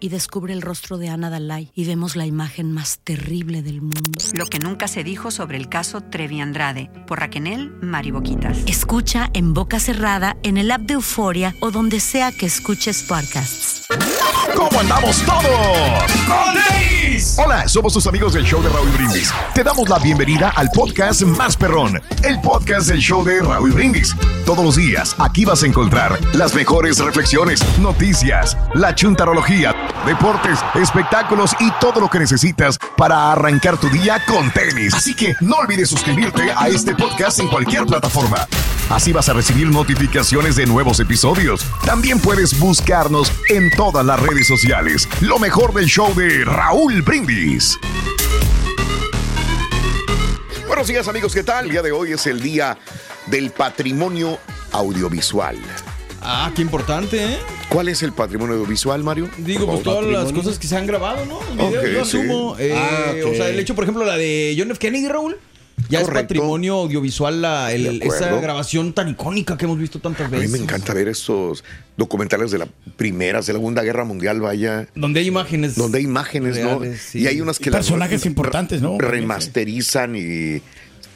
Y descubre el rostro de Ana Dalai y vemos la imagen más terrible del mundo. Lo que nunca se dijo sobre el caso Trevi Andrade por Raquel Mariboquitas. Escucha en boca cerrada, en el app de Euforia o donde sea que escuches podcasts. ¿Cómo andamos todos? Hola, somos tus amigos del show de Raúl Brindis. Te damos la bienvenida al podcast más perrón, el podcast del show de Raúl Brindis. Todos los días aquí vas a encontrar las mejores reflexiones, noticias, la chuntarología, deportes, espectáculos y todo lo que necesitas para arrancar tu día con tenis. Así que no olvides suscribirte a este podcast en cualquier plataforma. Así vas a recibir notificaciones de nuevos episodios. También puedes buscarnos en todas las redes sociales. Lo mejor del show de Raúl Brindis. Buenos días amigos, ¿qué tal? El día de hoy es el día del patrimonio audiovisual. Ah, qué importante, ¿eh? ¿Cuál es el patrimonio audiovisual, Mario? Digo, pues todas las cosas que se han grabado, ¿no? El video, Ok, yo sí. asumo. eh, Ah. O sea, el hecho, por ejemplo, la de John F. Kennedy, Raúl. Ya Correcto. es patrimonio audiovisual la, el- De esa grabación tan icónica que hemos visto tantas A mí veces. me encanta ver estos documentales de la Primera, Segunda Guerra Mundial, vaya. Donde hay imágenes. Donde hay imágenes, ¿no? sí. Y hay unas que Y personajes importantes, ¿no? Remasterizan y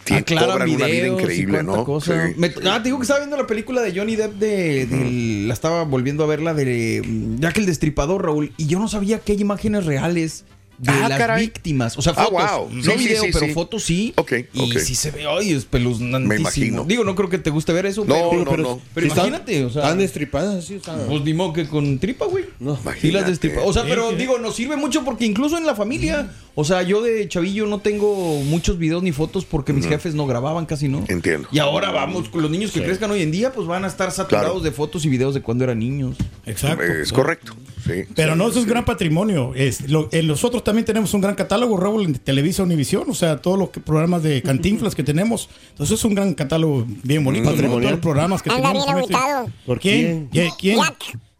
tienen, Aclaran cobran una vida increíble, ¿no? cosa. Sí, Me- sí. ah, te digo que estaba viendo la película de Johnny Depp de, la estaba volviendo a ver la de mm, Jack el Destripador, Raúl, y yo no sabía que hay imágenes reales de Ah, las caray. víctimas. O sea, Ah, fotos. wow. No Sí, video, sí, pero sí. fotos sí. Ok, y ok. sí se ve, ay, espeluznantísimo. Me imagino. Digo, no creo que te guste ver eso, No, pero, no, pero, no. pero Sí, están- imagínate, o sea. Están destripadas, sí, están. Pues ni modo que con tripa, güey. No. Sí las Imagínate. destripa. O sea, pero sí. digo, nos sirve mucho porque incluso en la familia, o sea, yo de chavillo no tengo muchos videos ni fotos porque mis jefes no grababan casi, ¿no? Entiendo. Y ahora vamos, con los niños que crezcan hoy en día, pues van a estar saturados Claro. de fotos y videos de cuando eran niños. Exacto. Es correcto. Sí. Pero Sí, no, eso es gran patrimonio. Es, lo- en nosotros también tenemos un gran catálogo, Raúl, en Televisa Univisión, o sea, todos los que- programas de cantinflas que tenemos. Entonces es un gran catálogo bien bonito. Todos los programas que Anda tenemos. bien ubicado. ¿Por quién? ¿Quién? ¿Quién?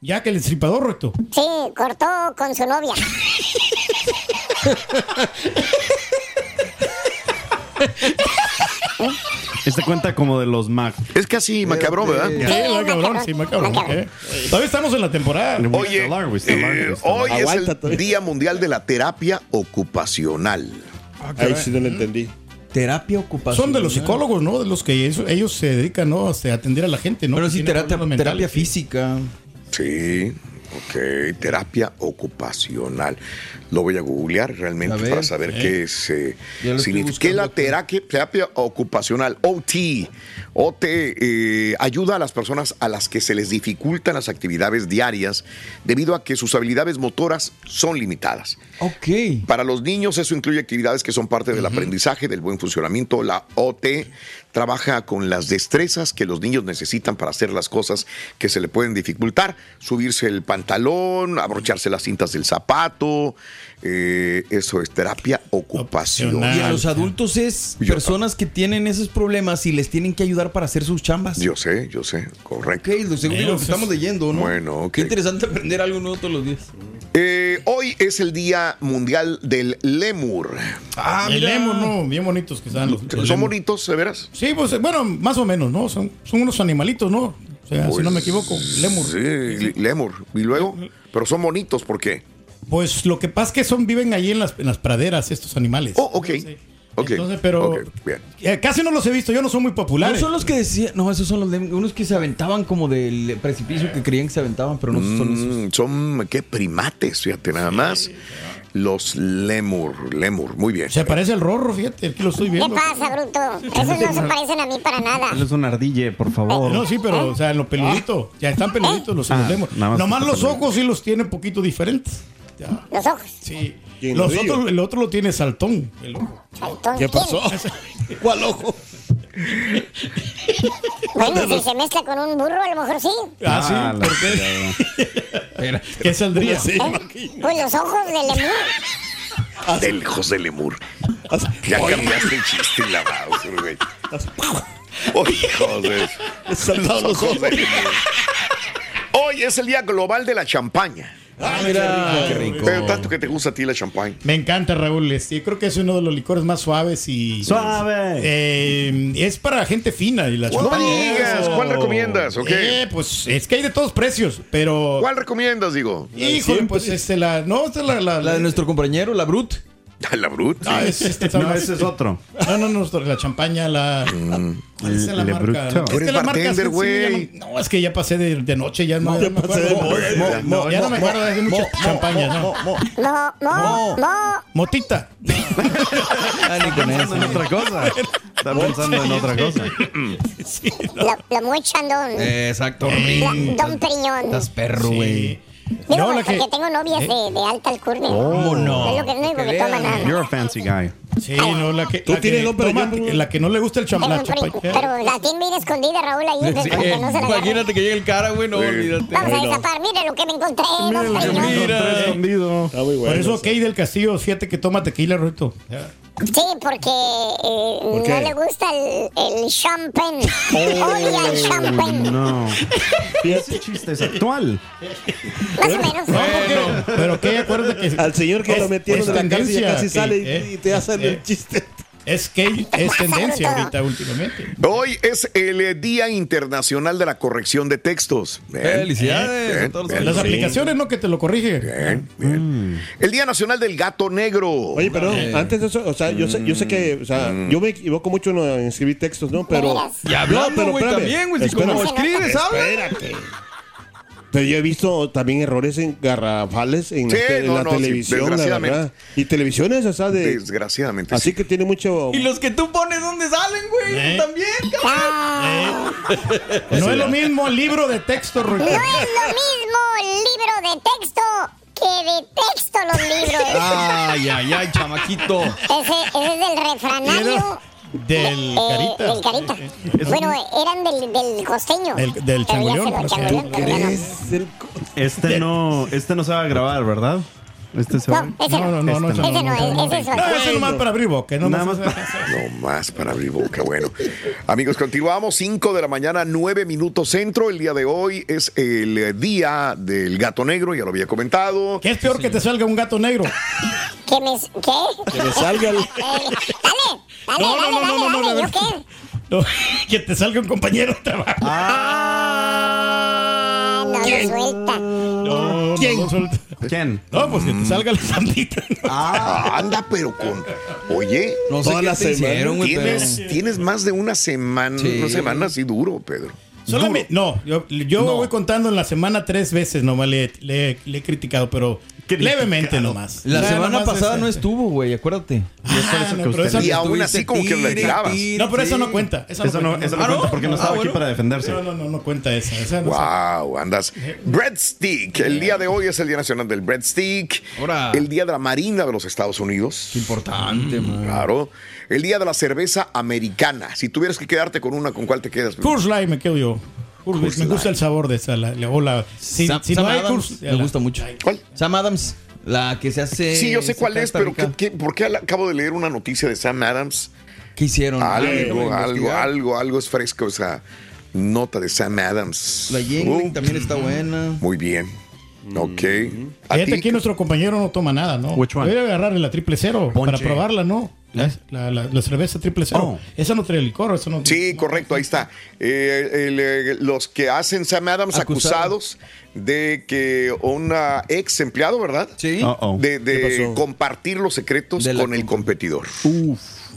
Jack. Jack, el destripador, recto. Sí, cortó con su novia. Este cuenta como de los Mac. Es casi macabro, ¿verdad? Sí, más cabrón, sí. ¿eh? Todavía estamos en la temporada. Oye, eh, hoy es el todavía. Día Mundial de la Terapia Ocupacional. Ahí sí no lo entendí. Terapia ocupacional. Son de los psicólogos, ¿no? De los que ellos se dedican, ¿no? Este, A atender a la gente, ¿no? Pero Que sí, terapia, terapia física. Sí, ok. Terapia ocupacional. Lo voy a googlear realmente A ver, para saber eh. qué es, eh, significa. ¿Qué la terapia ocupacional? OT. OT eh, ayuda a las personas a las que se les dificultan las actividades diarias debido a que sus habilidades motoras son limitadas. Ok. Para los niños eso incluye actividades que son parte del aprendizaje, del buen funcionamiento. La OT trabaja con las destrezas que los niños necesitan para hacer las cosas que se le pueden dificultar, subirse el pantalón, abrocharse las cintas del zapato, eh, eso es terapia ocupacional. Y a los adultos es personas que tienen esos problemas y les tienen que ayudar para hacer sus chambas. Yo sé, yo sé, correcto. Ok, lo seguro lo que estamos leyendo, ¿no? Bueno, ok. Qué interesante aprender algo nuevo todos los días. Eh, hoy es el Día Mundial del Lemur. Ah, el lemur, no, bien bonitos que están los, ¿Son lemur. bonitos, de veras? Sí, pues bueno, más o menos, ¿no? Son, son unos animalitos, ¿no? O sea, si no me equivoco, lemur. Pues, Sí, lemur. Y luego, pero son bonitos, ¿por qué? Pues lo que pasa es que son, viven allí en las, en las praderas estos animales. Oh, ok. Ok. Entonces, pero bien. eh, casi no los he visto, yo no son muy No populares. son los que decían, no, esos son los de, unos que se aventaban como del precipicio que creían que se aventaban, pero no son esos. Mm, son, ¿qué? Primates, fíjate, nada más. Los lemur, lemur, muy bien. Se parece al rorro, fíjate, aquí lo estoy ¿Qué viendo. pasa, bruto? Esos no se parecen a mí para nada. Él es un ardille, por favor. No, sí, pero, o sea, en lo peludito. Ya están peluditos los, Ah, los lemur. nada más Nomás los ojos sí los tiene un poquito diferentes. Ya. Los ojos. Sí. ¿Quién, Los otros, el otro lo tiene saltón. el ojo. Saltón. ¿Qué ¿Quién? pasó? ¿Cuál ojo? Bueno, si se mezcla con un burro, a lo mejor sí. Ah, sí. Ah, la ¿Por qué? ¿Qué saldría? ¿Eh? Pues los ojos del lemur. Del José Lemur. Ya cambiaste el chiste y la Bowser, güey. Oye, José. los ojos. Hoy es el Día Global de la Champaña. Ah, mira, qué rico. Pero tanto que te gusta a ti la champaña. Me encanta, Raúl. Este, creo que es uno de los licores más suaves y. ¡Suave! Eh, es para gente fina y la No champaña. digas, ¿cuál recomiendas? ¿O qué? Eh, pues es que hay de todos precios, pero. ¿Cuál recomiendas, digo? Híjole, pues este, la. No, esta es la. La, La de nuestro compañero, la Brut. La Brut. Ah, es, este, No, más- ese es otro. No, no, no, la champaña, la. ¿Cuál es la Le marca? Es que la marca sí, güey. no, no, es que ya pasé de, de noche, ya no, ya no me pasé de acuerdo. noche. No, Mo, ya no me acuerdo de mucha champaña, ¿no? Mo, mo, mo. Motita. Ah, ni con Pensando en eso. otra cosa. Está pensando en otra cosa. La, la muy chandón. Exacto. La, don Periñón. Estás perro, güey. Digo, No, la porque que- tengo novias de, de alta alcurnia. ¿Cómo no? Es lo que no digo que nada. You're a fancy guy. Sí, no, la que, ¿Tú la que, tienes toma- John? la que no le gusta el cham- Pero, la pero, tiene bien escondida, Raúl, ahí. que no se la. Imagínate que llegue el cara, güey, no, olvídate. Vamos a destapar. Mire lo que me encontré, Periñón. Encontré escondido. Está muy bueno. Por eso Key del Castillo, fíjate que toma tequila, Ruito. Sí, porque eh, no qué? le gusta el, el champagne. Odia el champagne. No. Ese chiste es actual. Más o menos. Pero, pero Key, acuérdate que Al señor que es- lo metieron en la cárcel casi Key, sale y- eh. y te hacen Eh, el chiste. Es Key, es tendencia ahorita últimamente. Hoy es el eh, Día Internacional de la Corrección de Textos. Bien, Felicidades bien, a todos los bien, Las aplicaciones, ¿no? Que te lo corrige. Bien, bien. El Día Nacional del Gato Negro. Oye, pero antes de eso, o sea, yo sé, yo sé que, o sea, yo me equivoco mucho en, escribir textos, ¿no? Pero. Y hablando, No, güey, espérame, también, güey. Si como escribes, habla. Espérate. Pero yo he visto también errores en garrafales en, Sí, la, en no, la no, sí, televisión, la verdad. Y televisiones, o sea, de. Desgraciadamente. Así sí. que tiene mucho. Y los que tú pones, ¿dónde salen, güey? Eh. También, cabrón. No es lo mismo el libro de texto, Ruito. No es lo mismo el libro de texto que de texto los libros. Ay, ay, ay, chamaquito. Ese, ese es del refranario. Del eh, carita. del carita. Bueno, eran del, del costeño. Del- del Pero ya changoleón, se lo ¿no? changoleón, pero ya no. ¿Crees el co- Este no, este no se va a grabar, ¿verdad? Este se va. No, ese No, no, no. no, no, no, Ese no, no, ese es No, otro. eso nomás para abrir boca. No más. No más para abrir boca. Bueno, amigos, continuamos. 5 de la mañana, 9 minutos centro. El día de hoy es el día del gato negro, ya lo había comentado. ¿Qué es peor que te salga un gato negro? Que me, ¿Qué? Que me salga el. Dale, dale, No, no, dale, no, dale, no, no, dale, no, ¿yo no. No, que te salga un compañero de trabajo. Ah, no lo suelta. No, ¿Quién? No. ¿Quién? No, pues que te salga la zampita. Ah, anda, pero con. Oye, No sé Toda qué la semana. hicieron, pero... tienes, tienes más de una semana, Sí. una semana así duro, Pedro. Solamente, no, yo, yo No. voy contando en la semana tres veces nomás le, le- le he criticado, pero Levemente nomás. La semana nomás pasada no estuvo, güey, acuérdate. Ah, no, pero esa- Y aún así como que la tirabas. No, pero eso no cuenta. Eso no- cuenta. eso no cuenta porque no estaba aquí para defenderse. No, no, no, no cuenta esa. esa no Wow, andas. Breadstick. El día de hoy es el Día Nacional del Breadstick. El Día de la Marina de los Estados Unidos. Qué importante, man. Claro. El Día de la Cerveza Americana. Si tuvieras que quedarte con una, ¿con cuál te quedas? Coors Light me quedo yo. Coors me gusta el sabor de esa. La, la- o la- si, Sam, si Sam no hay Adams, Coors, me gusta mucho. ¿Cuál? Sam Adams, la que se hace. Sí, yo sé cuál es, pero. ¿qué, qué- por qué acabo de leer una noticia de Sam Adams? ¿Qué hicieron? Ah, déjame Algo, algo, algo, algo es fresco esa nota de Sam Adams. La Yingling Uh, también está buena. Muy bien. Ok. ¿A Fíjate aquí nuestro compañero no toma nada, ¿no? Which one? Debe agarrarle la triple cero para probarla, ¿no? La, la- la- la cerveza triple cero. Oh. Esa no trae licor, eso no. Sí, correcto, ahí está. Eh, el, eh, los que hacen Sam Adams Acusado. acusados de que una ex empleado, ¿verdad? Sí. De, de compartir los secretos De con el competidor.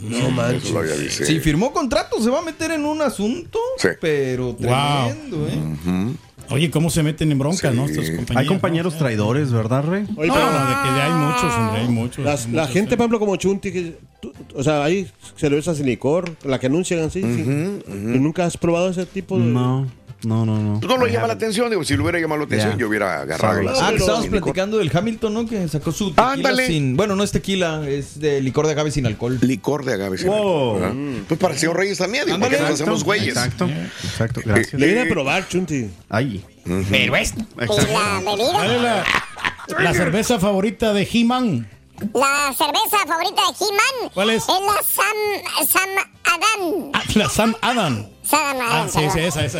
No manches. Si firmó contrato, se va a meter en un asunto, Sí. pero tremendo, ¿eh? Oye, ¿cómo se meten en bronca, Sí. no? Estos compañeros. Hay compañeros ¿no? traidores, ¿verdad, Rey? Oye, No, pero no, de que hay muchos, hombre, hay muchos. las- hay la muchos, gente, sí. por ejemplo, como Chunti, que, tú- o sea, hay cervezas sin licor, la que anuncian así. sí. ¿Y nunca has probado ese tipo de.? No, no, no, no. No lo llama la atención, digo, si lo hubiera llamado la atención, Yeah. yo hubiera agarrado la Ah, que estábamos platicando del Hamilton, ¿no? Que sacó su tequila Ándale. sin... Bueno, no es tequila, es de licor de agave sin alcohol. Licor de agave. sin Wow. alcohol, ¿verdad? Pues para el señor Reyes también, digo, porque nos hacemos güeyes. Exacto, exacto, gracias. Eh, Debería eh, probar, Chunti. Ahí. ¿Y Exacto. la bebida? ¿Cuál es la, la cerveza favorita de He-Man? La cerveza favorita de He-Man. ¿Cuál es? la Sam, Sam Adán. Ah, la Sam Adam. Sam Ah, Adán. sí, sí, esa, esa.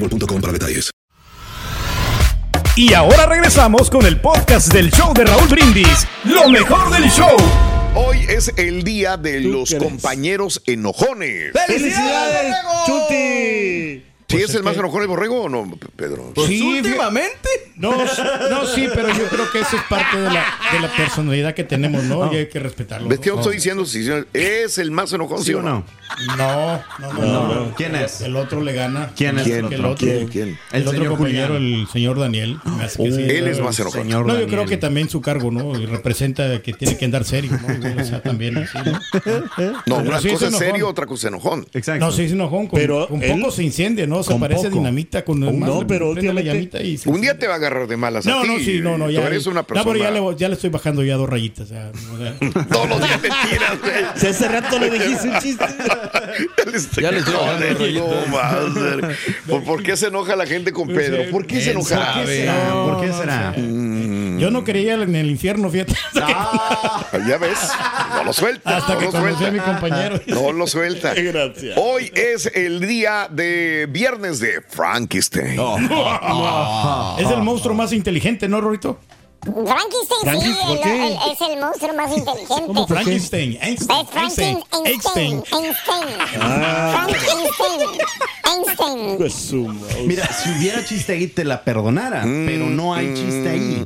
boostmobile.com para detalles. Y ahora regresamos con el podcast del show de Raúl Brindis. Lo mejor del show. Hoy es el día de los compañeros enojones. ¡Felicidades, Chunti! ¿Sí es el más enojón el borrego o no, Pedro? Sí, últimamente. No, no, sí, pero yo creo que eso es parte de la, de la personalidad que tenemos, ¿no? Y hay que respetarlo. ¿Ves que yo No. estoy diciendo si es el más enojón, sí, o no? No, no, no, no, no. ¿Quién es? El otro le gana. ¿Quién es ¿Quién? el otro? otro, ¿Quién? ¿Quién? El, El otro señor compañero, Julián. el señor Daniel. me hace que sí. Él es No, más. Señor No, yo creo que también su cargo, ¿no? Y representa que tiene que andar serio, ¿no? O sea, también así, ¿no? No, una sí cosa es serio, otra cosa es enojón. Exacto. No, sí es enojón. Con, Pero él- poco se incendia, ¿no? Se parece poco. dinamita con el No, pero últimamente- llamita y se Un día te va a agarrar de malas a No, ti. no, sí, no, no, ya. Tú eres una No, pero persona... ya le, ya le estoy bajando ya dos rayitas. ya. Todos los días mentiras, güey. Si hace rato le dijiste un chiste. Ya le estoy- Ya le estoy bajando Joder, los no. ¿Por, por qué se enoja la gente con Pedro? ¿Por qué se ¿Quién enoja? sabe? ¿Por qué será? Yo no creía en el infierno, fíjate. Ah, ya ves, no lo suelta. Hasta no que lo conocí a mi suelta. compañero. No lo suelta. Gracias. Hoy es el día de viernes de Frankenstein. Es el monstruo más inteligente, ¿no, Rorito? Frankenstein, Frankenstein, sí, ¿por el- qué? el- es el monstruo más inteligente. ¿Cómo Frankenstein? Einstein. Frankenstein. Einstein. Einstein. Einstein. Ah. Frankenstein. Einstein. Pues. Mira, si hubiera chiste ahí te la perdonara, pero no hay chiste ahí.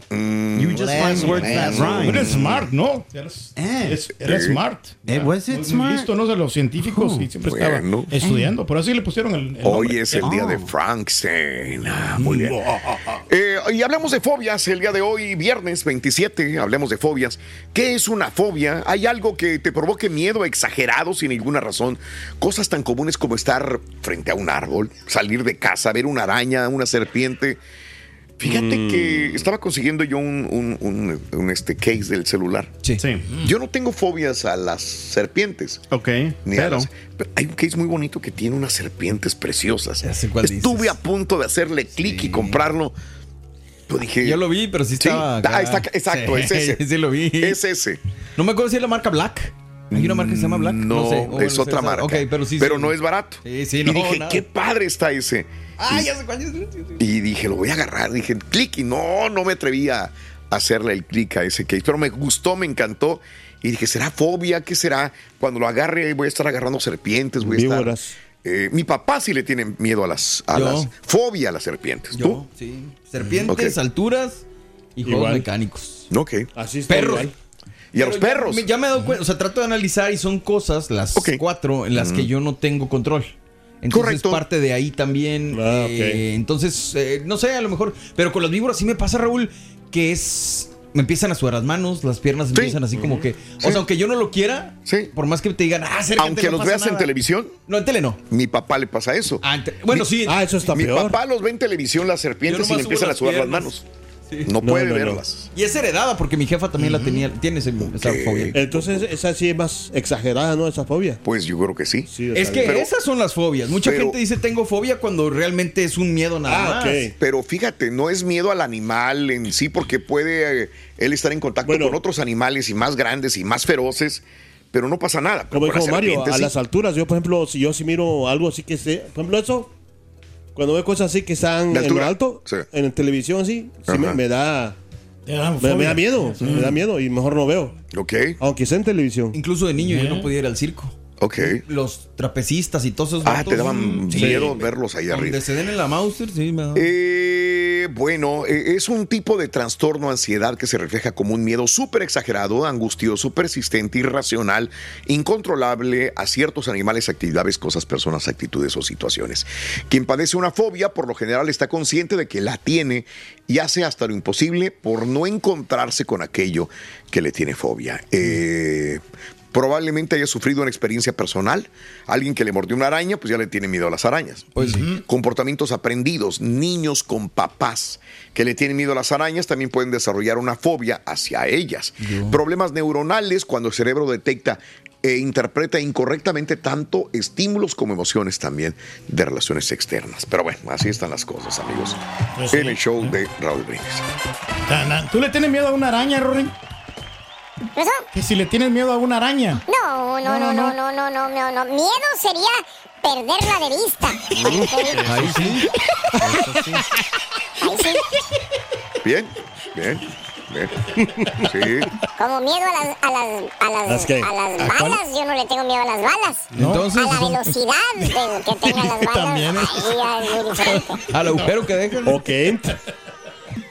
You just find words that rhyme. Eres smart, ¿no? Eres, eres- eres Eh. smart. Eh, was it smart? listo, ¿no? De los científicos y siempre estaba bueno. estudiando. Por así le pusieron el, el Hoy nombre. es el día de Frankenstein. Ah, muy bien. Eh, y hablemos de fobias el día de hoy, viernes 27. Hablemos de fobias. ¿Qué es una fobia? ¿Hay algo que te provoque miedo exagerado sin ninguna razón? Cosas tan comunes como estar frente a un árbol, salir de casa, ver una araña, una serpiente. Fíjate Mm. que estaba consiguiendo yo un, un- un- un, este case del celular. Sí. Yo no tengo fobias a las serpientes. Ok. Ni a Pero. las- pero hay un case muy bonito que tiene unas serpientes preciosas. cuál Estuve a punto de hacerle clic y comprarlo. Yo dije. Yo lo vi, pero sí estaba. ah, está- exacto, Sí, es ese. Sí, lo vi. Es ese. No me acuerdo si es la marca Black. Hay una marca que se llama Black. No, sé. Es otra marca. Ok, pero sí. Pero sí. no es barato. Sí, sí, y no. dije, nada. qué padre está ese. Ah, y, ya sé cuál es. y dije, lo voy a agarrar. Dije, clic. Y no, no me atreví a hacerle el clic a ese case. Pero me gustó, me encantó. Y dije, ¿será fobia? ¿Qué será? Cuando lo agarre, voy a estar agarrando serpientes. Voy a estar. Víboras. Eh, mi papá sí le tiene miedo a las, a Yo. las fobia a las serpientes. Yo, ¿Tú? sí. Serpientes, alturas y juegos Igual. mecánicos. Ok. Así está Perros. igual. Y a los Pero perros. Ya, me he dado cuenta, o sea, trato de analizar y son cosas, las cuatro, en las que yo no tengo control. Entonces Correcto. parte de ahí también. Ah, eh, entonces, eh, no sé, a lo mejor. Pero con las víboras sí me pasa, Raúl, que es. Me empiezan a sudar las manos, las piernas empiezan así como que. O sea, aunque yo no lo quiera, por más que te digan, ah, acércate, Aunque no los pasa veas en nada". televisión. No, en tele no. Mi papá le pasa eso. bueno, Mi- sí. Ah, eso está Mi peor. papá los ve en televisión las serpientes y le empiezan a sudar las manos. Sí. No, No, puede no, no. verlas. Y es heredada porque mi jefa también la tenía, tiene ese- esa fobia. Entonces, esa sí es más exagerada, ¿no? Esa fobia. Pues yo creo que sí. Sí, Es que esas son las fobias. Mucha pero- gente dice tengo fobia cuando realmente es un miedo nada Ah, más. Pero fíjate, no es miedo al animal en sí, porque puede eh, él estar en contacto Bueno. con otros animales y más grandes y más feroces, pero no pasa nada. Como dijo Mario, a sí. las alturas, yo por ejemplo, si yo sí miro algo así que sé, por ejemplo eso, cuando veo cosas así que están ¿De en lo alto, Sí. en la televisión así, sí me, da, me, da miedo, sí, me da miedo y mejor no veo, Ok, aunque sea en televisión. Incluso de niño yo no podía ir al circo. Ok. Los trapecistas y todos esos Ah, te daban sí. miedo verlos ahí arriba. Donde se den en la Mauser, sí, me da. Eh, bueno, eh, es un tipo de trastorno ansiedad que se refleja como un miedo súper exagerado, angustioso, persistente, irracional, incontrolable a ciertos animales, actividades, cosas, personas, actitudes o situaciones. Quien padece una fobia, por lo general, está consciente de que la tiene y hace hasta lo imposible por no encontrarse con aquello que le tiene fobia. Eh, Probablemente haya sufrido una experiencia personal. Alguien que le mordió una araña, pues ya le tiene miedo a las arañas. Pues Comportamientos aprendidos. Niños con papás que le tienen miedo a las arañas también pueden desarrollar una fobia hacia ellas. Problemas neuronales cuando el cerebro detecta e interpreta incorrectamente tanto estímulos como emociones también de relaciones externas. Pero bueno, así están las cosas, amigos. Pues sí. En el show de Raúl Brindis. ¿Tú le tienes miedo a una araña, Rory? ¿Qué pasó? Que si le tienes miedo a una araña. No, no, no, no, no, no, no, no, no. Miedo sería perderla de vista. Ahí sí. Ahí sí. Bien, bien, bien. Sí. Como miedo a las, a las, a las, ¿Las qué? a las ¿A cuál? balas, yo no le tengo miedo a las balas. Entonces, a la velocidad de que tengan las balas, También es- ahí es muy diferente. al agujero que dejan. O que entra.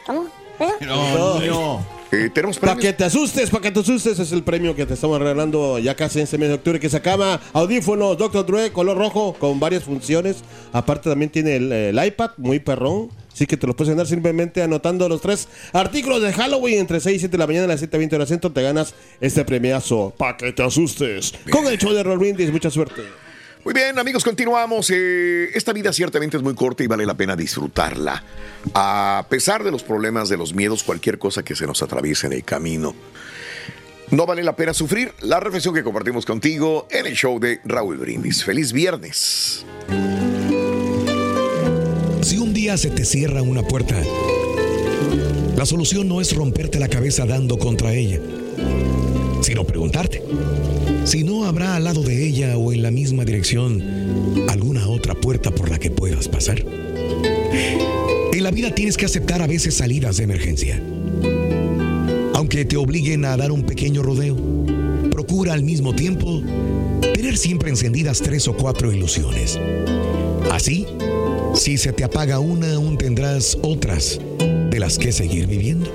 ¿Cómo? ¿Eso? No, no. Eh, tenemos Para que te asustes, para que te asustes, es el premio que te estamos regalando ya casi en este mes de octubre que se acaba. Audífonos Dr. Dre, color rojo, con varias funciones. Aparte también tiene el, el iPad, muy perrón. Así que te los puedes ganar simplemente anotando los tres artículos de Halloween entre 6 y 7 de la mañana a las 7 20 horas centro. Te ganas este premiazo. Para que te asustes. Con el show de Roll Brindis, mucha suerte. Muy bien, amigos, continuamos. Eh, esta vida ciertamente es muy corta y vale la pena disfrutarla. A pesar de los problemas, de los miedos, cualquier cosa que se nos atraviese en el camino. No vale la pena sufrir. La reflexión que compartimos contigo en el show de Raúl Brindis. Feliz viernes. Si un día se te cierra una puerta, la solución no es romperte la cabeza dando contra ella, sino preguntarte si no habrá al lado de ella o en la misma dirección alguna otra puerta por la que puedas pasar. En la vida tienes que aceptar a veces salidas de emergencia. aunque te obliguen a dar un pequeño rodeo. Procura al mismo tiempo tener siempre encendidas tres o cuatro ilusiones. Así, si se te apaga una, aún tendrás otras de las que seguir viviendo.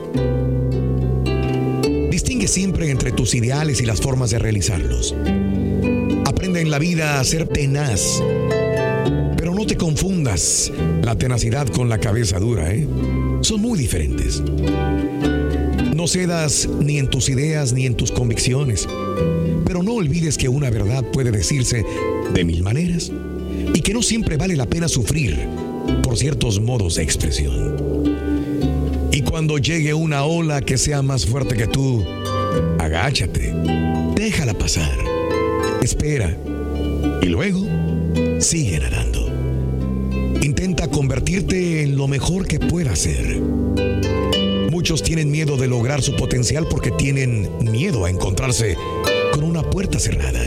Siempre entre tus ideales y las formas de realizarlos. Aprende en la vida a ser tenaz. Pero no te confundas la tenacidad con la cabeza dura, ¿eh? Son muy diferentes. No cedas ni en tus ideas ni en tus convicciones. Pero no olvides que una verdad puede decirse de mil maneras y que no siempre vale la pena sufrir por ciertos modos de expresión. Y cuando llegue una ola que sea más fuerte que tú, agáchate, déjala pasar, espera y luego sigue nadando. Intenta convertirte en lo mejor que puedas ser. Muchos tienen miedo de lograr su potencial porque tienen miedo a encontrarse con una puerta cerrada.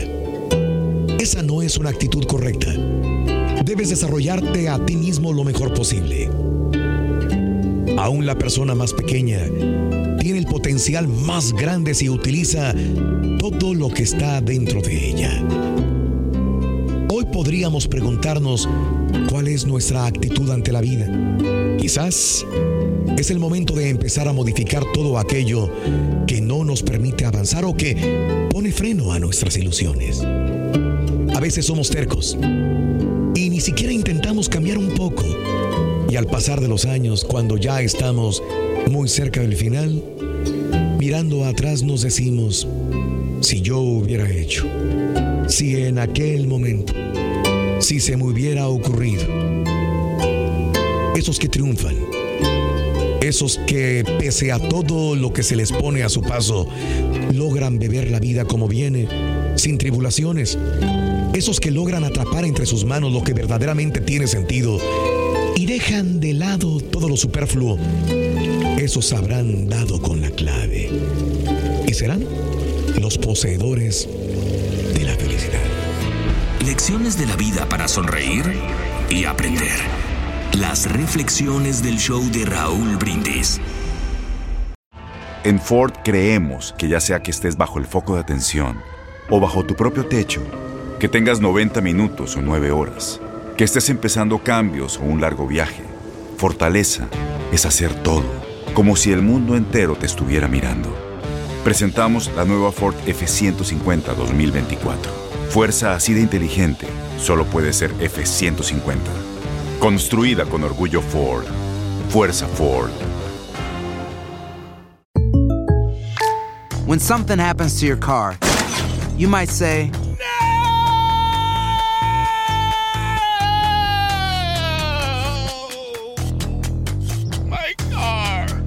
Esa no es una actitud correcta. Debes desarrollarte a ti mismo lo mejor posible. Aún la persona más pequeña tiene el potencial más grande si utiliza todo lo que está dentro de ella. Hoy podríamos preguntarnos cuál es nuestra actitud ante la vida. Quizás es el momento de empezar a modificar todo aquello que no nos permite avanzar o que pone freno a nuestras ilusiones. A veces somos tercos y ni siquiera intentamos cambiar un poco. Y al pasar de los años, cuando ya estamos muy cerca del final, mirando atrás nos decimos, si yo hubiera hecho, si en aquel momento, si se me hubiera ocurrido. Esos que triunfan, esos que pese a todo lo que se les pone a su paso, logran beber la vida como viene, sin tribulaciones. Esos que logran atrapar entre sus manos lo que verdaderamente tiene sentido y dejan de lado todo lo superfluo. Esos habrán dado con la clave y serán los poseedores de la felicidad. Lecciones de la vida para sonreír y aprender. Las reflexiones del show de Raúl Brindis. En Ford creemos que ya sea que estés bajo el foco de atención o bajo tu propio techo, que tengas 90 minutos o 9 horas, que estés empezando cambios o un largo viaje, fortaleza es hacer todo, como si el mundo entero te estuviera mirando. Presentamos la nueva Ford F150 2024. Fuerza así de inteligente solo puede ser F150. Construida con orgullo Ford. Fuerza Ford. When something happens to your car, you might say,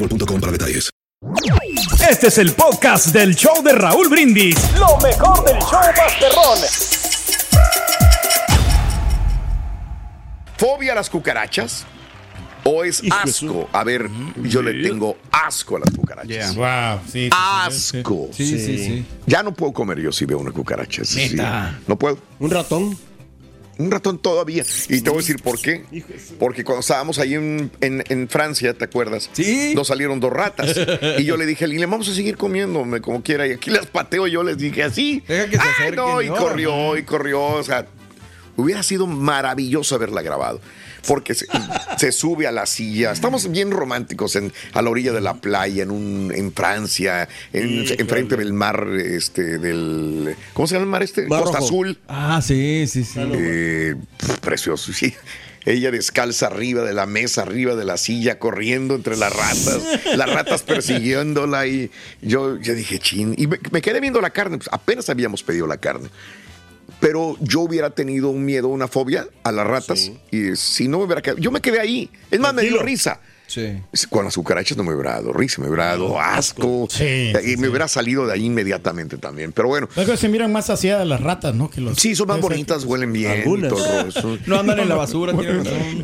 boostmobile.com para detalles. Este es el podcast del show de Raúl Brindis. Lo mejor del show Masterrón. ¿Fobia a las cucarachas? ¿O es asco? A ver, yo le tengo asco a las cucarachas. Wow, sí. Asco. Sí, sí, sí. Ya no puedo comer yo si veo una cucaracha. sí, sí. Neta. No puedo. ¿Un ratón? Un ratón todavía. Y te voy a decir por qué. Porque cuando estábamos ahí en, en- en Francia, ¿te acuerdas? Sí. Nos salieron dos ratas. y yo le dije a Lili, vamos a seguir comiéndome como quiera. Y aquí las pateo yo, les dije así. Deja que se Ay, acerquen, no, y no, corrió, y corrió. O sea, hubiera sido maravilloso haberla grabado. Porque se, se sube a la silla. Estamos bien románticos en, a la orilla de la playa, en, un, en Francia, en, Sí, enfrente del mar, este, del. ¿Cómo se llama el mar este? Mar Costa Rojo. Azul. Ah, sí, sí, sí. Eh, precioso, sí. ella descalza arriba de la mesa, arriba de la silla, corriendo entre las ratas, las ratas persiguiéndola y yo, yo dije, chin, y me, me quedé viendo la carne, pues apenas habíamos pedido la carne. Pero yo hubiera tenido un miedo, una fobia a las ratas y si no me hubiera quedado, yo me quedé ahí. Es más, me dio risa. Sí. Con las cucarachas no me hubiera dado risa, me hubiera dado asco. y me hubiera salido de ahí inmediatamente también. Pero bueno. Luego se miran más saciadas las ratas, ¿no? Que los, Sí, son más bonitas, huelen bien. y Algunas. todo eso. No andan en la basura.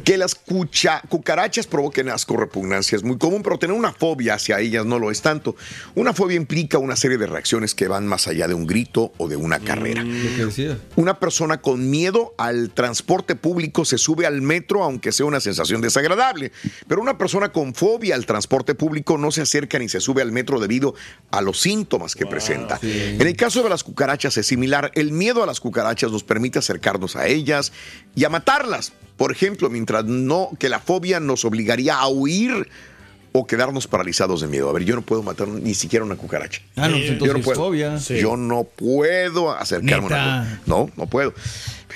Que las cucha- cucarachas provoquen asco, repugnancia es muy común, pero tener una fobia hacia ellas no lo es tanto. Una fobia implica una serie de reacciones que van más allá de un grito o de una carrera. Lo que decía. Una persona con miedo al transporte público se sube al metro aunque sea una sensación desagradable, pero una persona con fobia al transporte público no se acerca ni se sube al metro debido a los síntomas que presenta. En el caso de las cucarachas es similar. El miedo a las cucarachas nos permite acercarnos a ellas y a matarlas. Por ejemplo, mientras no que la fobia nos obligaría a huir o quedarnos paralizados de miedo. A ver, yo no puedo matar ni siquiera una cucaracha. Ah, no, pues yo entonces no es puedo. fobia. Sí. Yo no puedo acercarme a una. No, no puedo.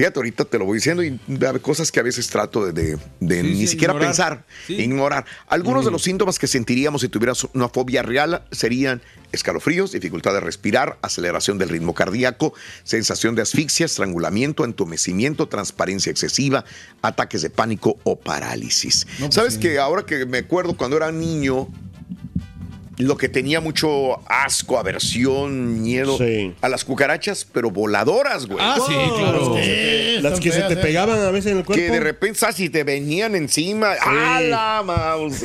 Fíjate, ahorita te lo voy diciendo y hay cosas que a veces trato de, de- de Sí, ni sí, siquiera ignorar. pensar, Sí. ignorar. Algunos de los síntomas que sentiríamos si tuvieras una fobia real serían escalofríos, dificultad de respirar, aceleración del ritmo cardíaco, sensación de asfixia, estrangulamiento, entumecimiento, transparencia excesiva, ataques de pánico o parálisis. pues ¿Sabes que ahora que me acuerdo cuando era niño, lo que tenía mucho asco, aversión, miedo a las cucarachas, pero voladoras, güey. Ah, sí, claro. Las que se te pegaban a veces en el cuerpo. Que de repente, ¿sabes? Si te venían encima. ¡A la mouse!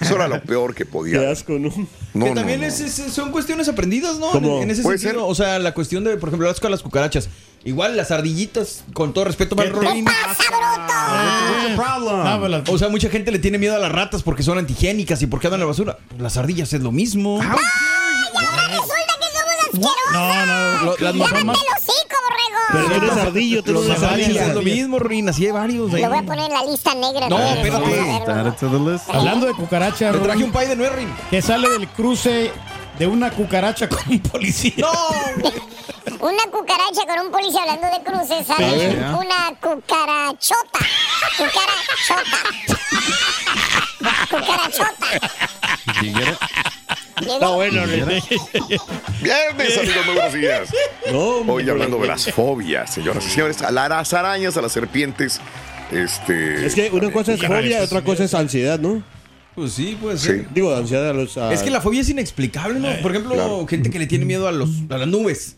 Eso era lo peor que podía. Qué asco, ¿no? No, que también no. es- es- son cuestiones aprendidas, ¿no? ¿Cómo? En, en ese sentido. O sea, la cuestión de, por ejemplo, las con las cucarachas. Igual las ardillitas, con todo respeto, para O sea, mucha gente le tiene miedo a las ratas porque son antigénicas y porque andan en la basura. Las ardillas es lo mismo. Resulta que somos asquerosos. No, no, lo- las mamás. Pero eres ardillo, tú Los ardilla. es lo mismo, Ruin. Así hay varios. ahí. Lo voy a poner en la lista negra. No, espérate. Hablando de cucarachas. Te traje un pay de nuez, Rin. Que sale del cruce de una cucaracha con un policía. ¡No! Una cucaracha con un policía hablando de cruces, ¿sabes? ver. Una cucarachota. Cucarachota. Cucarachota. Está bueno, Viernes, amigos, muy buenos días. Hoy hablando de las fobias, señoras y señores, a las arañas, a las serpientes. Este. Es que una cosa es fobia, otra cosa es ansiedad, ¿no? Pues sí, pues Sí. Digo, ansiedad a los. a- Es que la fobia es inexplicable, ¿no? Por ejemplo, claro. gente que le tiene miedo a, los, a las nubes.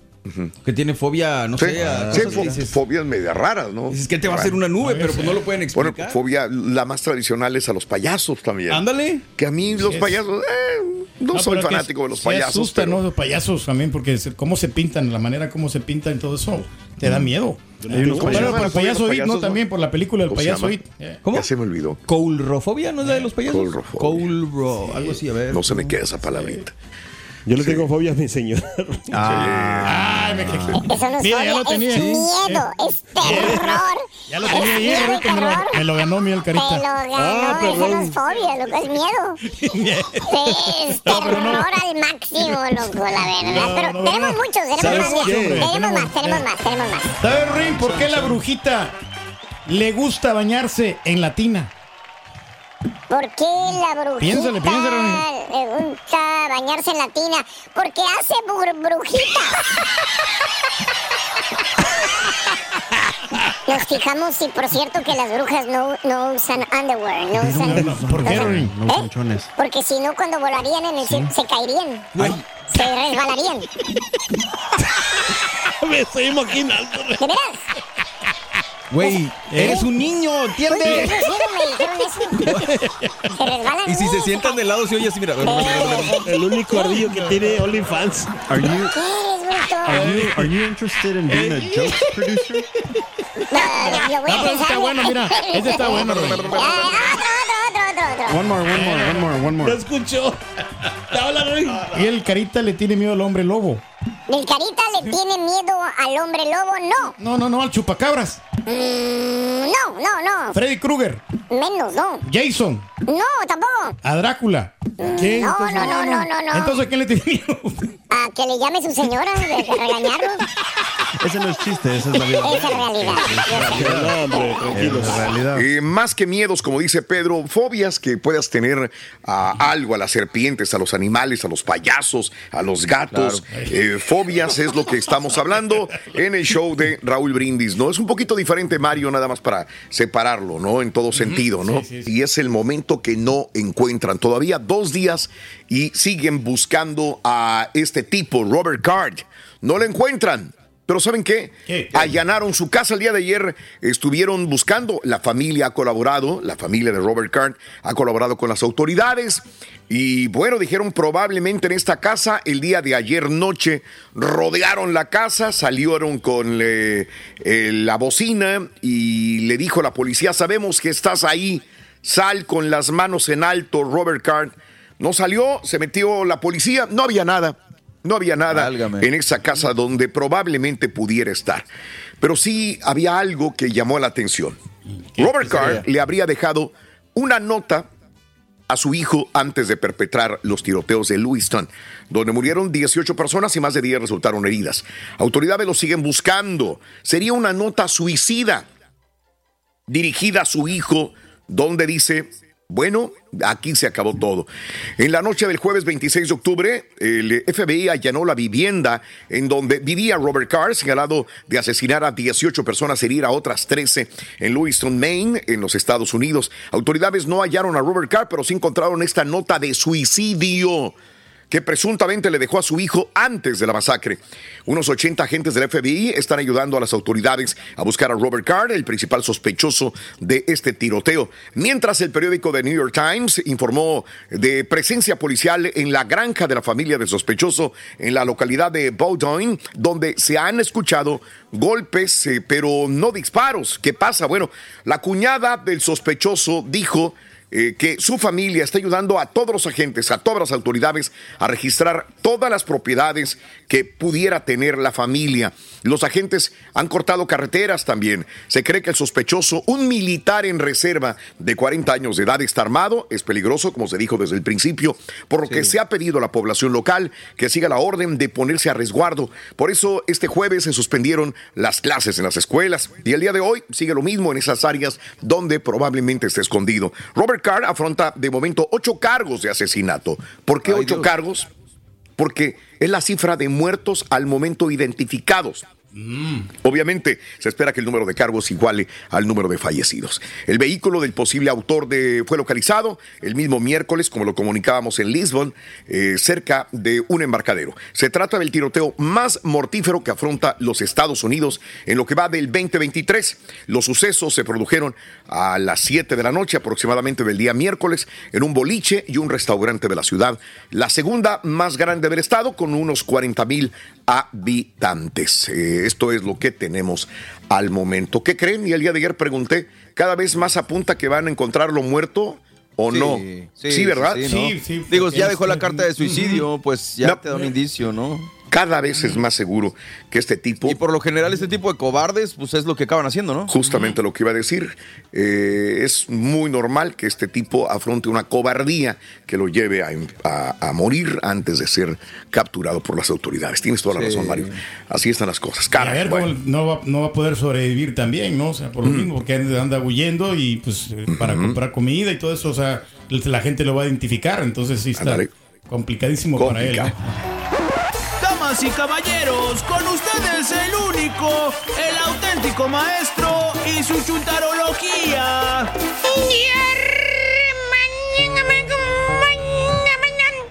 Que tiene fobia, no Sí, sé, a sí, cosas que fo- dices, fobias media raras, ¿no? dices, ¿qué te va a hacer una nube? Pero pues no lo pueden Bueno, explicar. fobia, la más tradicional es a los payasos también. Ándale. Que a mí los payasos, eh, no, soy fanático de los se payasos. asusta, pero- ¿no? Los payasos también, porque se- cómo se pintan, la manera como se pintan, todo eso, te da miedo. Por el ¿Cómo se llama payaso It, ¿no? También por la película del ¿Cómo se payaso? It. Eh. ¿Cómo? Ya se me olvidó. ¿Coulrofobia no es la de los payasos? Coulrofobia. Coulro, algo así, a ver. No se me queda esa palabrita. Yo le tengo fobia a mi señor. Ay, me quejé. Eso no es Mira, ya lo fobia, tenía. es miedo, es terror. Ya lo tenía ahí, Es ahorita me lo, terror. me lo ganó mi Te Alcarita. lo ganó, Ah, eso no es fobia, loco, es miedo. Es terror al máximo, loco, la verdad. No, Pero no, tenemos no. muchos, tenemos ¿Sabes más. Tenemos- más, tenemos más, tenemos más. ¿Sabes, Rin, por qué la brujita le gusta bañarse en la tina? ¿Por qué la brujita Piénsale, piénsale. le gusta bañarse en la tina? Porque hace bur- brujita. Nos fijamos, sí, por cierto, que las brujas no, no usan underwear, no usan... ¿Por qué, Rin? No ¿Eh? usan chones. Porque si no, cuando volarían en el cielo, se caerían. Se resbalarían. Me estoy imaginando. ¿De veras? Güey, eres un niño, ¿entiendes? Y si se sientan de lado, se oye así, mira. El único ardillo que tiene OnlyFans. Are you, are you, are you interested in being a joke producer? No, lo voy a Ah, está bueno, mira. Ese está bueno. Ah, Otro, otro, otro. One more, one more, one more, one No more. escuchó. Habla, Rey. Y el Carita le tiene miedo al hombre lobo. ¿El carita le tiene miedo al hombre lobo? No. No, no, no, al chupacabras. Mm, no, no, no. Freddy Krueger. Menos, no. Jason. No, tampoco. A Drácula. ¿Qué? No, Entonces- no, no, no, no, no. Entonces, ¿quién le tiene miedo? A que le llame su señora, de, de regañarlo. Ese no es chiste, esa es la vida. Esa es realidad. No, hombre, tranquilos. Es realidad. Eh, más que miedos, como dice Pedro, fobias que puedas tener a algo, a las serpientes, a los animales, a los payasos, a los gatos. Eh, fobias es lo que estamos hablando en el show de Raúl Brindis, ¿no? Es un poquito diferente, Mario, nada más para separarlo, ¿no? En todo sentido, ¿no? Y es el momento que no encuentran. Todavía dos días y siguen buscando a este tipo, Robert Card. No lo encuentran. Pero ¿saben qué? Allanaron su casa el día de ayer, estuvieron buscando, la familia ha colaborado, la familia de Robert Card ha colaborado con las autoridades y bueno, dijeron probablemente en esta casa el día de ayer noche rodearon la casa, salieron con eh, eh, la bocina y le dijo la policía, sabemos que estás ahí, sal con las manos en alto, Robert Card. No salió, se metió la policía, no había nada. No había nada en esa casa donde probablemente pudiera estar. Pero sí había algo que llamó la atención. Robert Carr le habría dejado una nota a su hijo antes de perpetrar los tiroteos de Lewiston, donde murieron 18 personas y más de 10 resultaron heridas. Autoridades lo siguen buscando. Sería una nota suicida dirigida a su hijo, donde dice, bueno, aquí se acabó todo. En la noche del jueves 26 de octubre, el FBI allanó la vivienda en donde vivía Robert Carr, señalado de asesinar a 18 personas, herir a otras 13 en Lewiston, Maine, en los Estados Unidos. Autoridades no hallaron a Robert Carr, pero sí encontraron esta nota de suicidio que presuntamente le dejó a su hijo antes de la masacre. Unos 80 agentes del FBI están ayudando a las autoridades a buscar a Robert Carr, el principal sospechoso de este tiroteo. Mientras el periódico The New York Times informó de presencia policial en la granja de la familia del sospechoso en la localidad de Bowdoin, donde se han escuchado golpes, eh, pero no disparos. ¿Qué pasa? Bueno, la cuñada del sospechoso dijo eh, que su familia está ayudando a todos los agentes, a todas las autoridades a registrar todas las propiedades que pudiera tener la familia. Los agentes han cortado carreteras también. Se cree que el sospechoso, un militar en reserva de 40 años de edad, está armado, es peligroso, como se dijo desde el principio, por lo que se ha pedido a la población local que siga la orden de ponerse a resguardo. Por eso este jueves se suspendieron las clases en las escuelas y el día de hoy sigue lo mismo en esas áreas donde probablemente esté escondido. Robert Carr afronta de momento ocho cargos de asesinato. ¿Por qué ocho cargos? Porque es la cifra de muertos al momento identificados. Obviamente, se espera que el número de cargos iguale al número de fallecidos. El vehículo del posible autor de, fue localizado el mismo miércoles, como lo comunicábamos en Lisbon, eh, cerca de un embarcadero. Se trata del tiroteo más mortífero que afronta los Estados Unidos en lo que va del 2023. Los sucesos se produjeron a las 7 de la noche aproximadamente del día miércoles en un boliche y un restaurante de la ciudad, la segunda más grande del estado con unos 40 mil habitantes. Eh, esto es lo que tenemos al momento. ¿Qué creen? Y el día de ayer pregunté, cada vez más apunta que van a encontrarlo muerto o no. Sí, ¿verdad? Sí, ¿no? Digo, ya dejó la carta de suicidio, pues ya te da un indicio, ¿no? Cada vez es más seguro que este tipo. Y por lo general, este tipo de cobardes, pues es lo que acaban haciendo, ¿no? Justamente lo que iba a decir. Eh, es muy normal que este tipo afronte una cobardía que lo lleve a, a- a morir antes de ser capturado por las autoridades. Tienes toda la Sí. razón, Mario. Así están las cosas. A Cara, ver, bueno. cómo no, va, no va a poder sobrevivir también, ¿no? O sea, por lo mismo, porque anda huyendo y pues eh, para comprar comida y todo eso, o sea, la gente lo va a identificar, entonces sí está complicadísimo para él. ¿no? Damas y caballeros, con ustedes el único, el auténtico maestro y su chuntarología.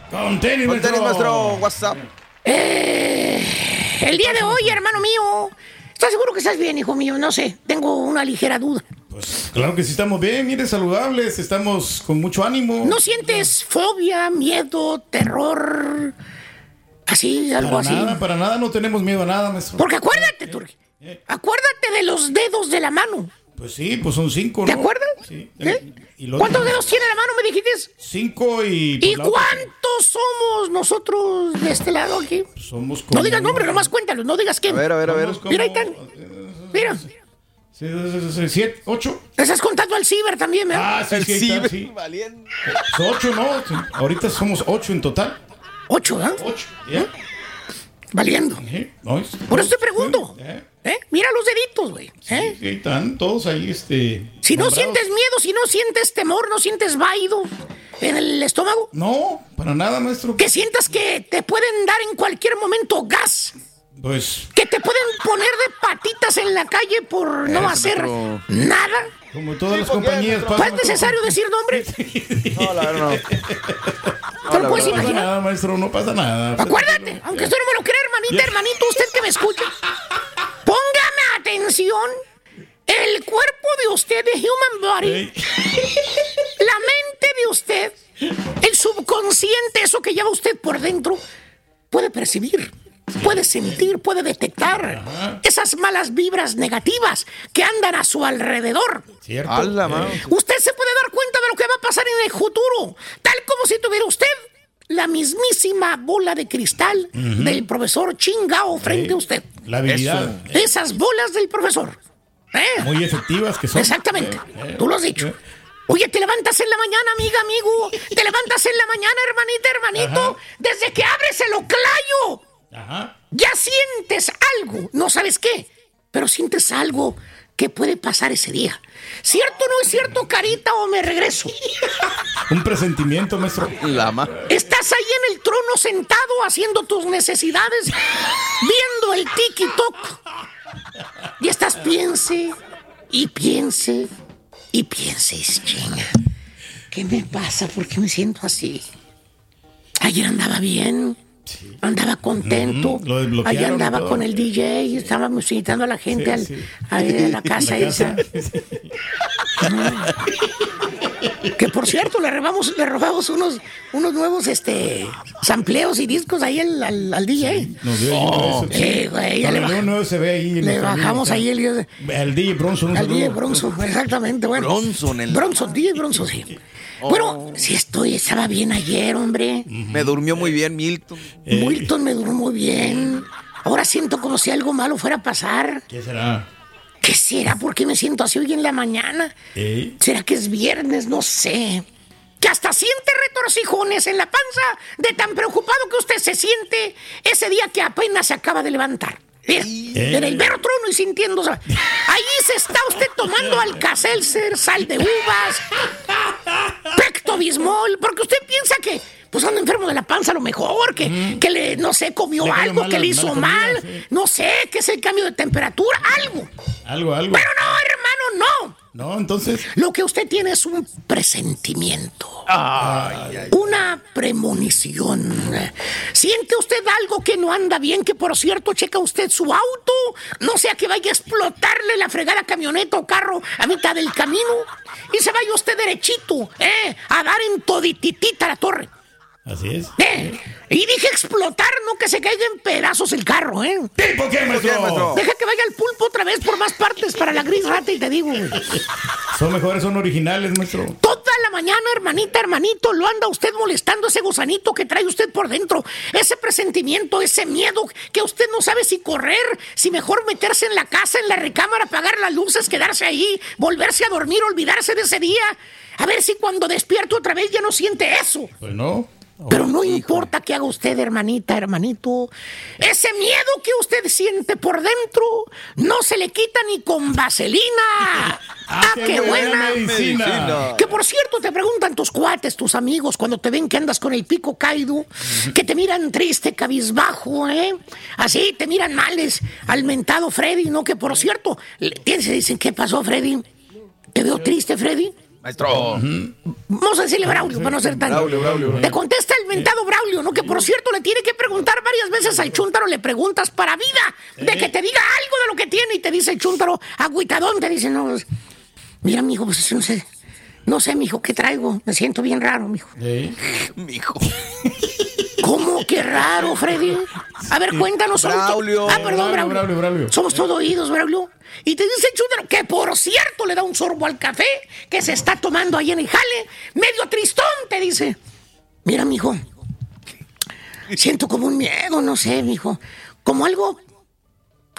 Con tenis, Con tenis, maestro. WhatsApp. Eh, el día de hoy, hermano mío, ¿estás seguro que estás bien, hijo mío? No sé, tengo una ligera duda. Claro que sí estamos bien, mire, saludables, estamos con mucho ánimo. ¿No sientes fobia, miedo, terror? Así, algo para así. nada, para nada, no tenemos miedo a nada, maestro. Porque acuérdate, Turki. Acuérdate de los dedos de la mano. Pues sí, pues son cinco, ¿no? ¿Te acuerdas? Sí. ¿Eh? Y ¿Cuántos dedos tiene la mano, me dijiste? Cinco y... ¿Y pues, otra- cuántos somos nosotros de este lado aquí? Somos como... No digas nombre, nomás cuéntalos, no digas quién. A ver, a ver, a ver. Mira, ahí están. Mira. Sí, sí, sí, sí, siete, ocho. Estás contando al ciber también, ¿verdad? Ah, sí, está, sí. Son Ocho, ¿no? Ahorita somos ocho en total. Ocho, ¿ah? Ocho, ¿ya? Valiendo. No, es- Por eso te pregunto. ¿eh? Mira los deditos, güey. ¿eh? Sí, están todos ahí, este. Si no sientes miedo, si no sientes temor, no sientes vaído en el estómago. No, para nada, maestro. Que sientas que te pueden dar en cualquier momento gas. Pues, Que te pueden poner de patitas en la calle por no hacer nada. como todas las compañías. ¿No es necesario decir nombre? No, la verdad no. ¿Te lo puedes no pasa nada, maestro, no pasa nada. Acuérdate, aunque usted no me lo crea, hermanita, hermanito, usted que me escucha. Póngame atención. El cuerpo de usted, de human body, la mente de usted, el subconsciente, eso que lleva usted por dentro, puede percibir, puede sentir, puede detectar esas malas vibras negativas que andan a su alrededor. Cierto. Usted se puede dar cuenta de lo que va a pasar en el futuro, tal como si tuviera usted la mismísima bola de cristal Ujú. del profesor Chingao frente a usted. La habilidad. Esas bolas del profesor. ¿eh? Muy efectivas que son. Exactamente. Eh, eh, Tú lo has dicho. eh. Oye, te levantas en la mañana, amiga, amigo. Te levantas en la mañana, hermanita, hermanito. Desde que abres el oclayo. Ajá. Ya sientes algo. No sabes qué, pero sientes algo que puede pasar ese día. ¿Cierto o no es cierto, carita, o me regreso? Un presentimiento, maestro. Lama. Estás ahí en el trono sentado haciendo tus necesidades, viendo el tiki-tok. Y estás piense y piense y piense, y dices, chinga. ¿Qué me pasa? ¿Por qué me siento así? Ayer andaba bien. Andaba contento. Lo Ayer y andaba todo. con el DJ y estábamos invitando a la gente Sí, al- sí. a, a la casa La esa. Que por cierto, le robamos, le robamos unos, unos nuevos este sampleos y discos ahí al, al- al DJ. Nos dio Oh, eso, sí, güey, ya le, baj- el nuevo se ve ahí. le bajamos ahí el, El DJ Bronson. al DJ. Bronson, exactamente, bueno. Bronson, el- Bronson, DJ Bronson, sí. Bueno, si estoy, estaba bien ayer, hombre. Me durmió muy bien Milton. Milton me duró muy bien. Ahora siento como si algo malo fuera a pasar. ¿Qué será? ¿Qué será? ¿Por qué me siento así hoy en la mañana? ¿Eh? ¿Será que es viernes? No sé. Que hasta siente retorcijones en la panza de tan preocupado que usted se siente ese día que apenas se acaba de levantar. Mira, en el mero trono y sintiendo. Ahí se está usted tomando alcacelser, sal de uvas, pecto bismol, porque usted piensa que pues anda enfermo de la panza a lo mejor, que, que le, no sé, comió Le algo que le hizo comida, mal, sí. no sé, que es el cambio de temperatura, algo. Algo, algo. Pero no, hermano, no. No, entonces. Lo que usted tiene es un presentimiento. Ay, Una premonición. ¿Siente usted algo que no anda bien? Que por cierto, checa usted su auto. No sea que vaya a explotarle la fregada camioneta o carro a mitad del camino. Y se vaya usted derechito, ¿eh? A dar en todititita la torre. Así es. ¿Eh? Y dije explotar, no que se caiga en pedazos el carro, ¿eh? ¿Por qué, maestro? Deja que vaya el pulpo otra vez por más partes para la gris rata y te digo. Son mejores, son originales, maestro. Toda la mañana, hermanita, hermanito, lo anda usted molestando ese gusanito que trae usted por dentro. Ese presentimiento, ese miedo que usted no sabe si correr, si mejor meterse en la casa, en la recámara, apagar las luces, quedarse ahí, volverse a dormir, olvidarse de ese día. A ver si cuando despierto otra vez ya no siente eso. Pues no. Pero no importa qué haga usted, hermanita, hermanito. Ese miedo que usted siente por dentro no se le quita ni con vaselina. ¡Ah, qué qué buena medicina! Que por cierto te preguntan tus cuates, tus amigos, cuando te ven que andas con el pico caído, que te miran triste, cabizbajo, ¿eh? Así te miran males al mentado Freddy, ¿no? Que por cierto, dicen, ¿qué pasó, Freddy? ¿Te veo triste, Freddy? Maestro. Vamos a decirle Braulio para no ser tan. Braulio, Braulio. Te contesta el mentado Braulio, ¿no? Que por cierto le tiene que preguntar varias veces al chúntaro, le preguntas para vida, de que te diga algo de lo que tiene y te dice el chúntaro, agüitadón, te dice, no, pues, mira, mijo, pues no sé, no sé, mijo, ¿qué traigo? Me siento bien raro, mijo. Mijo. ¿Cómo que raro, Freddy? A ver, cuéntanos. Braulio. Ah, perdón, Braulio, Braulio. Braulio. Somos todo oídos, Braulio. Y te dice el chúntaro que, por cierto, le da un sorbo al café que se está tomando ahí en el jale. Medio tristón, te dice. Mira, mijo. Siento como un miedo, no sé, mijo. Como algo...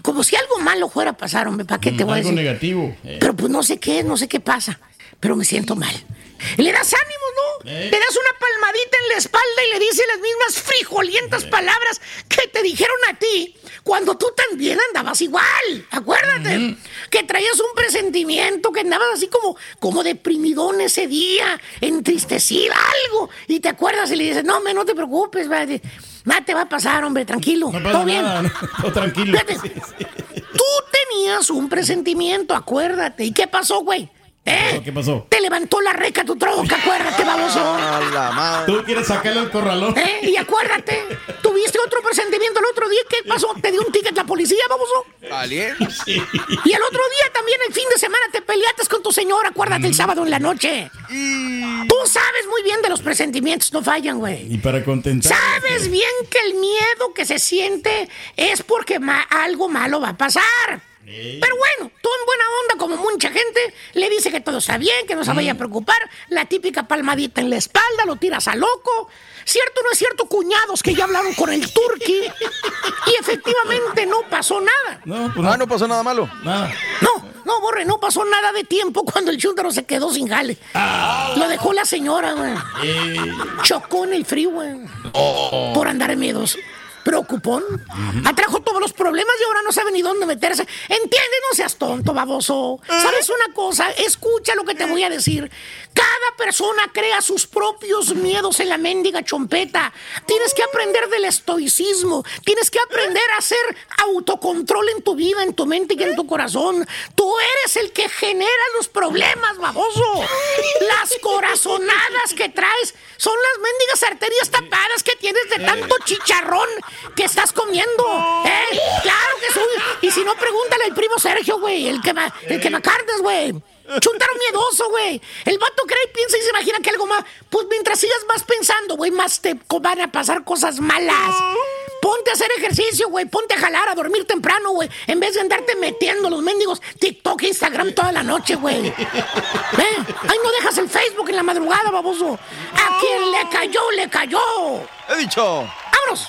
Como si algo malo fuera a pasar, hombre. ¿Para qué te voy a Algo decir? negativo. Eh, Pero pues no sé qué, no sé qué pasa. Pero me siento mal. Y le das ánimos, Le das una palmadita en la espalda y le dices las mismas frijolientas palabras que te dijeron a ti cuando tú también andabas igual. Acuérdate que traías un presentimiento, que andabas así como, como deprimidón ese día, entristecida, algo. Y te acuerdas y le dices, no, hombre, no te preocupes, nada te va a pasar, hombre, tranquilo. No pasa todo bien. nada, no, tranquilo. Fíjate, Tú tenías un presentimiento, acuérdate. ¿Y qué pasó, güey? ¿Eh? ¿Qué pasó? Te levantó la reca tu troca, acuérdate, baboso. Tú quieres sacarle el corralón. ¿Eh? Y acuérdate, tuviste otro presentimiento el otro día. ¿Qué pasó? ¿Te dio un ticket la policía, baboso? Y el otro día también, el fin de semana, te peleaste con tu señora, acuérdate, el sábado en la noche. Tú sabes muy bien de los presentimientos, no fallan, güey. Y para contentar. Sabes bien que el miedo que se siente es porque ma- algo malo va a pasar. Pero bueno, tú en buena onda, como mucha gente, le dice que todo está bien, que no se vaya a preocupar. La típica palmadita en la espalda, lo tiras a loco. ¿Cierto o no es cierto, cuñados que ya hablaron con el turqui? Y efectivamente no pasó nada. No, Ah, no pasó nada malo. Nada. No, no, Borre, no pasó nada de tiempo cuando el chúntaro se quedó sin jale. Lo dejó la señora, güey. Chocó en el frío, güey. Por andar miedos. Preocupón. Atrajo todos los problemas y ahora no sabe ni dónde meterse. Entiende, no seas tonto, baboso. ¿Sabes una cosa? Escucha lo que te voy a decir. Cada persona crea sus propios miedos en la mendiga chompeta. Tienes que aprender del estoicismo. Tienes que aprender a hacer autocontrol en tu vida, en tu mente y en tu corazón. Tú eres el que genera los problemas, baboso. Las corazonadas que traes son las mendigas arterias tapadas que tienes de tanto chicharrón que estás comiendo. ¿Eh? Claro que soy. Y si no, pregúntale al primo Sergio, güey. El que me, el que me carnes, güey. Chuntaro miedoso, güey. El vato cree y piensa y se imagina que algo más. Pues mientras sigas más pensando, güey, más te van a pasar cosas malas. Ponte a hacer ejercicio, güey. Ponte a jalar, a dormir temprano, güey. En vez de andarte metiendo los mendigos TikTok, Instagram toda la noche, güey. ¿Eh? Ay, no dejas el Facebook en la madrugada, baboso. A quien le cayó, le cayó. He dicho. ¡Vámonos!